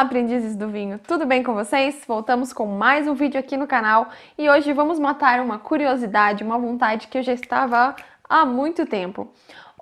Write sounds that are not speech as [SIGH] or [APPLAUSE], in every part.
Olá, aprendizes do vinho! Tudo bem com vocês? Voltamos com mais um vídeo aqui no canal e hoje vamos matar uma curiosidade, uma vontade que eu já estava há muito tempo.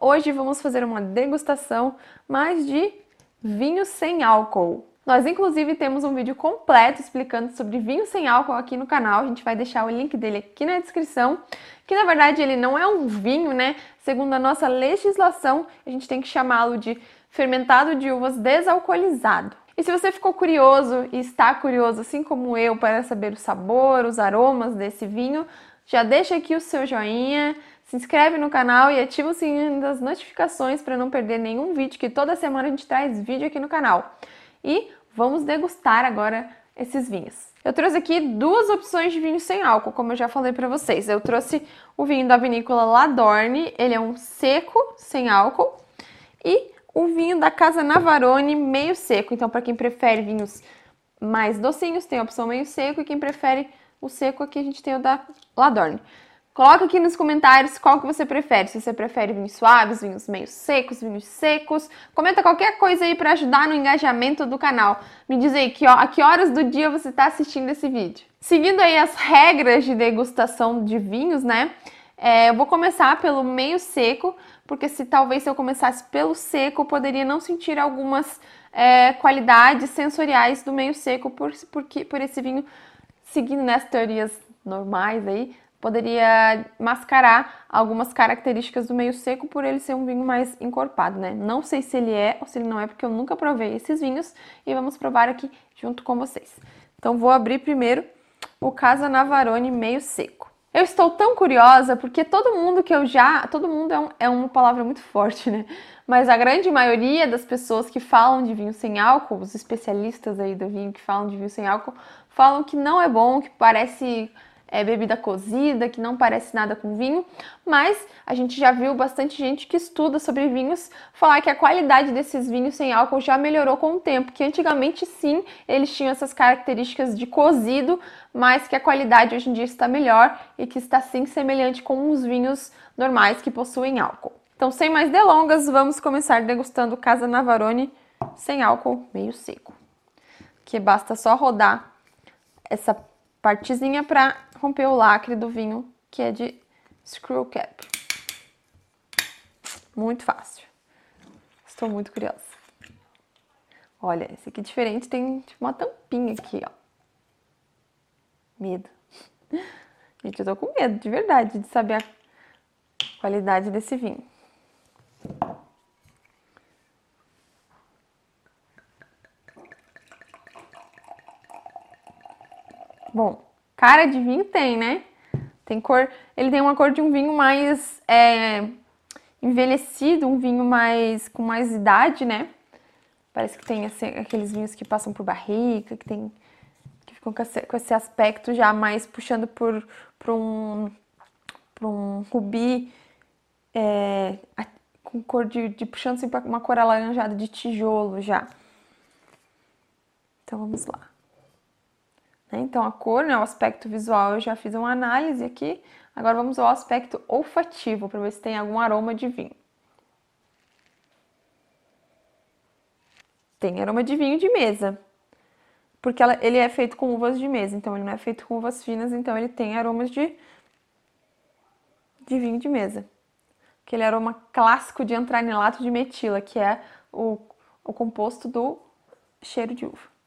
Hoje vamos fazer uma degustação mais de vinho sem álcool. Nós, inclusive, temos um vídeo completo explicando sobre vinho sem álcool aqui no canal. A gente vai deixar o link dele aqui na descrição. Que na verdade ele não é um vinho, né? Segundo a nossa legislação, a gente tem que chamá-lo de fermentado de uvas desalcoolizado. E se você ficou curioso e está curioso, assim como eu, para saber o sabor, os aromas desse vinho, já deixa aqui o seu joinha, se inscreve no canal e ativa o sininho das notificações para não perder nenhum vídeo, que toda semana a gente traz vídeo aqui no canal. E vamos degustar agora esses vinhos. Eu trouxe aqui duas opções de vinho sem álcool, como eu já falei para vocês. Eu trouxe o vinho da vinícola Ladorne, ele é um seco, sem álcool, e o vinho da Casa Navarone meio seco. Então, para quem prefere vinhos mais docinhos, tem a opção meio seco, e quem prefere o seco, aqui a gente tem o da Ladorne. Coloca aqui nos comentários qual que você prefere. Se você prefere vinhos suaves, vinhos meio secos, vinhos secos. Comenta qualquer coisa aí para ajudar no engajamento do canal. Me diz aí que, ó, a que horas do dia você está assistindo esse vídeo. Seguindo aí as regras de degustação de vinhos, né? É, eu vou começar pelo meio seco, porque se talvez se eu começasse pelo seco, eu poderia não sentir algumas é, qualidades sensoriais do meio seco, por, por esse vinho, seguindo né, teorias normais aí, poderia mascarar algumas características do meio seco por ele ser um vinho mais encorpado, né? Não sei se ele é ou se ele não é, porque eu nunca provei esses vinhos e vamos provar aqui junto com vocês. Então vou abrir primeiro o Casa Navarone meio seco. Eu estou tão curiosa porque todo mundo que eu já. Todo mundo é, um, é uma palavra muito forte, né? Mas a grande maioria das pessoas que falam de vinho sem álcool, os especialistas aí do vinho que falam de vinho sem álcool, falam que não é bom, que parece é, bebida cozida, que não parece nada com vinho, mas a gente já viu bastante gente que estuda sobre vinhos falar que a qualidade desses vinhos sem álcool já melhorou com o tempo, que antigamente sim eles tinham essas características de cozido, mas que a qualidade hoje em dia está melhor e que está sim semelhante com os vinhos normais que possuem álcool. Então, sem mais delongas, vamos começar degustando Casa Navarone sem álcool meio seco. Que basta só rodar essa partezinha para romper o lacre do vinho, que é de screw cap. Muito fácil. Estou muito curiosa. Olha, esse aqui é diferente, tem tipo, uma tampinha aqui, ó. Medo. [LAUGHS] Gente, eu tô com medo, de verdade, de saber a qualidade desse vinho. Bom, cara de vinho tem, né? Tem cor. Ele tem uma cor de um vinho mais é, envelhecido, um vinho mais com mais idade, né? Parece que tem aqueles vinhos que passam por barrica, que tem que ficam com esse, com esse aspecto já mais puxando por, por um por um rubi é, com cor de, de puxando assim uma cor alaranjada de tijolo já. Então vamos lá. Né? Então, a cor, né, o aspecto visual, eu já fiz uma análise aqui. Agora vamos ao aspecto olfativo, para ver se tem algum aroma de vinho. Tem aroma de vinho de mesa, porque ela, ele é feito com uvas de mesa, então ele não é feito com uvas finas, então ele tem aromas de, de vinho de mesa. Aquele aroma clássico de antranilato de metila, que é o, o composto do cheiro de uva.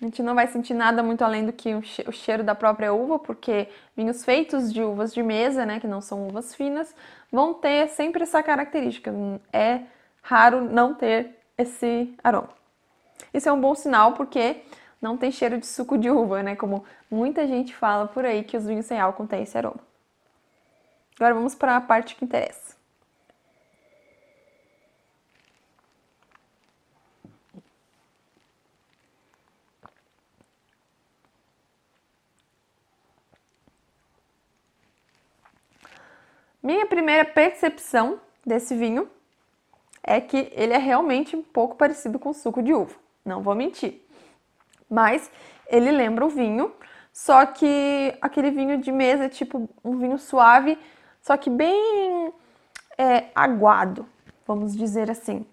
A gente não vai sentir nada muito além do que o cheiro da própria uva, porque vinhos feitos de uvas de mesa, né, que não são uvas finas, vão ter sempre essa característica. É raro não ter esse aroma. Isso é um bom sinal porque não tem cheiro de suco de uva, né, como muita gente fala por aí que os vinhos sem álcool têm esse aroma. Agora vamos para a parte que interessa. Minha primeira percepção desse vinho é que ele é realmente um pouco parecido com suco de uva, não vou mentir. Mas ele lembra o vinho, só que aquele vinho de mesa, tipo um vinho suave, só que bem é, aguado, vamos dizer assim.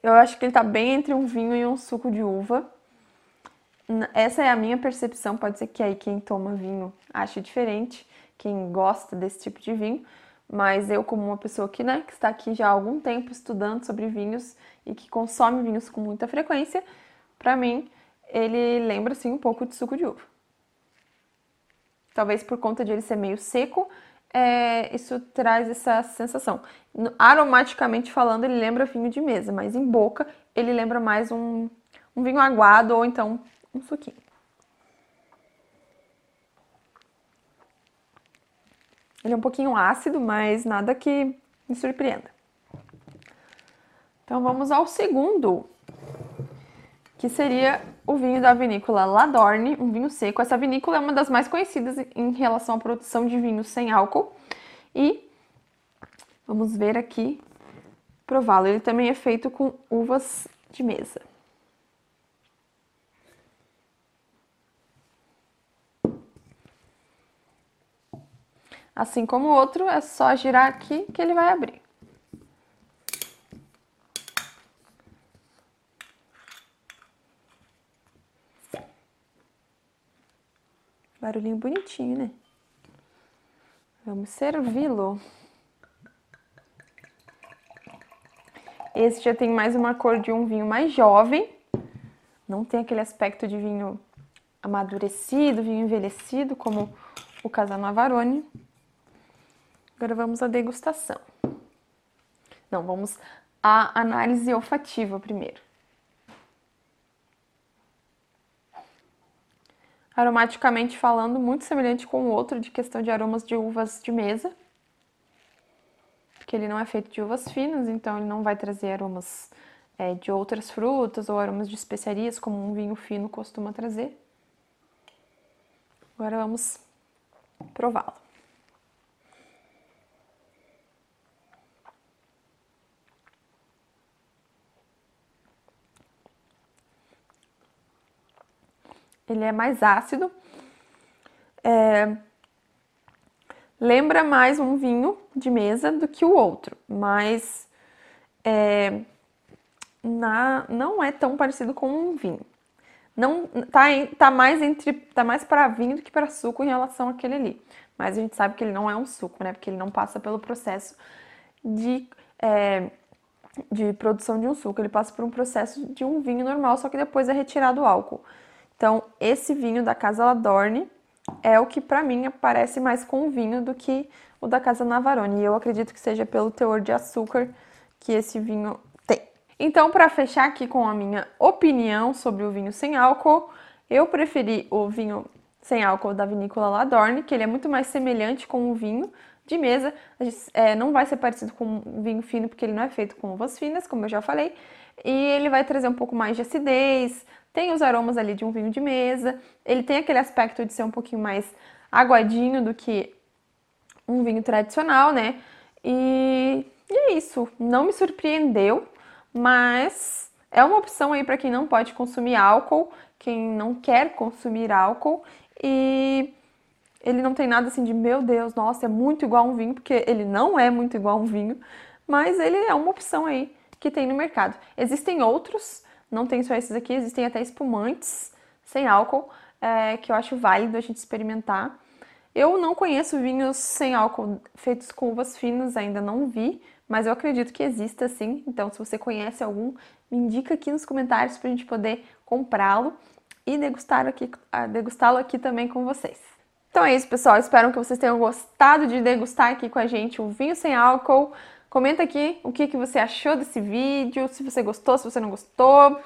Eu acho que ele tá bem entre um vinho e um suco de uva. Essa é a minha percepção, pode ser que aí quem toma vinho ache diferente, quem gosta desse tipo de vinho, mas eu como uma pessoa que, né, que está aqui já há algum tempo estudando sobre vinhos e que consome vinhos com muita frequência, para mim ele lembra assim um pouco de suco de uva. Talvez por conta de ele ser meio seco, é, isso traz essa sensação. Aromaticamente falando, ele lembra vinho de mesa, mas em boca ele lembra mais um, um vinho aguado ou então um suquinho. Ele é um pouquinho ácido, mas nada que me surpreenda. Então vamos ao segundo, que seria o vinho da vinícola Ladorne, um vinho seco. Essa vinícola é uma das mais conhecidas em relação à produção de vinhos sem álcool. E vamos ver aqui, prová-lo. Ele também é feito com uvas de mesa. Assim como o outro, é só girar aqui que ele vai abrir. Barulhinho bonitinho, né? Vamos servi-lo. Esse já tem mais uma cor de um vinho mais jovem. Não tem aquele aspecto de vinho amadurecido, vinho envelhecido, como o Casano Avarone. Agora vamos à degustação. Não, vamos à análise olfativa primeiro. Aromaticamente falando, muito semelhante com o outro de questão de aromas de uvas de mesa. Porque ele não é feito de uvas finas, então ele não vai trazer aromas é, de outras frutas ou aromas de especiarias, como um vinho fino costuma trazer. Agora vamos prová-lo. Ele é mais ácido. É, lembra mais um vinho de mesa do que o outro, mas é, na, não é tão parecido com um vinho. Não tá, tá mais entre tá mais para vinho do que para suco em relação àquele ali. Mas a gente sabe que ele não é um suco, né? Porque ele não passa pelo processo de é, de produção de um suco. Ele passa por um processo de um vinho normal, só que depois é retirado o álcool. Então, esse vinho da Casa Ladorne é o que para mim parece mais com vinho do que o da Casa Navarone. E eu acredito que seja pelo teor de açúcar que esse vinho tem. Então, para fechar aqui com a minha opinião sobre o vinho sem álcool, eu preferi o vinho sem álcool da vinícola Ladorne, que ele é muito mais semelhante com o vinho de mesa. É, não vai ser parecido com o vinho fino, porque ele não é feito com uvas finas, como eu já falei. E ele vai trazer um pouco mais de acidez, tem os aromas ali de um vinho de mesa, ele tem aquele aspecto de ser um pouquinho mais aguadinho do que um vinho tradicional, né? E, e é isso, não me surpreendeu, mas é uma opção aí para quem não pode consumir álcool, quem não quer consumir álcool e ele não tem nada assim de meu Deus, nossa, é muito igual a um vinho, porque ele não é muito igual a um vinho, mas ele é uma opção aí que tem no mercado. Existem outros não tem só esses aqui, existem até espumantes sem álcool, é, que eu acho válido a gente experimentar. Eu não conheço vinhos sem álcool feitos com uvas finas, ainda não vi, mas eu acredito que exista sim. Então, se você conhece algum, me indica aqui nos comentários para a gente poder comprá-lo e degustar aqui, degustá-lo aqui também com vocês. Então é isso, pessoal. Espero que vocês tenham gostado de degustar aqui com a gente um vinho sem álcool. Comenta aqui o que, que você achou desse vídeo, se você gostou, se você não gostou.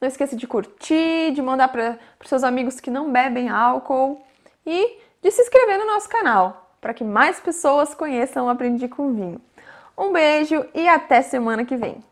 Não esqueça de curtir, de mandar para os seus amigos que não bebem álcool e de se inscrever no nosso canal, para que mais pessoas conheçam Aprendi com Vinho. Um beijo e até semana que vem!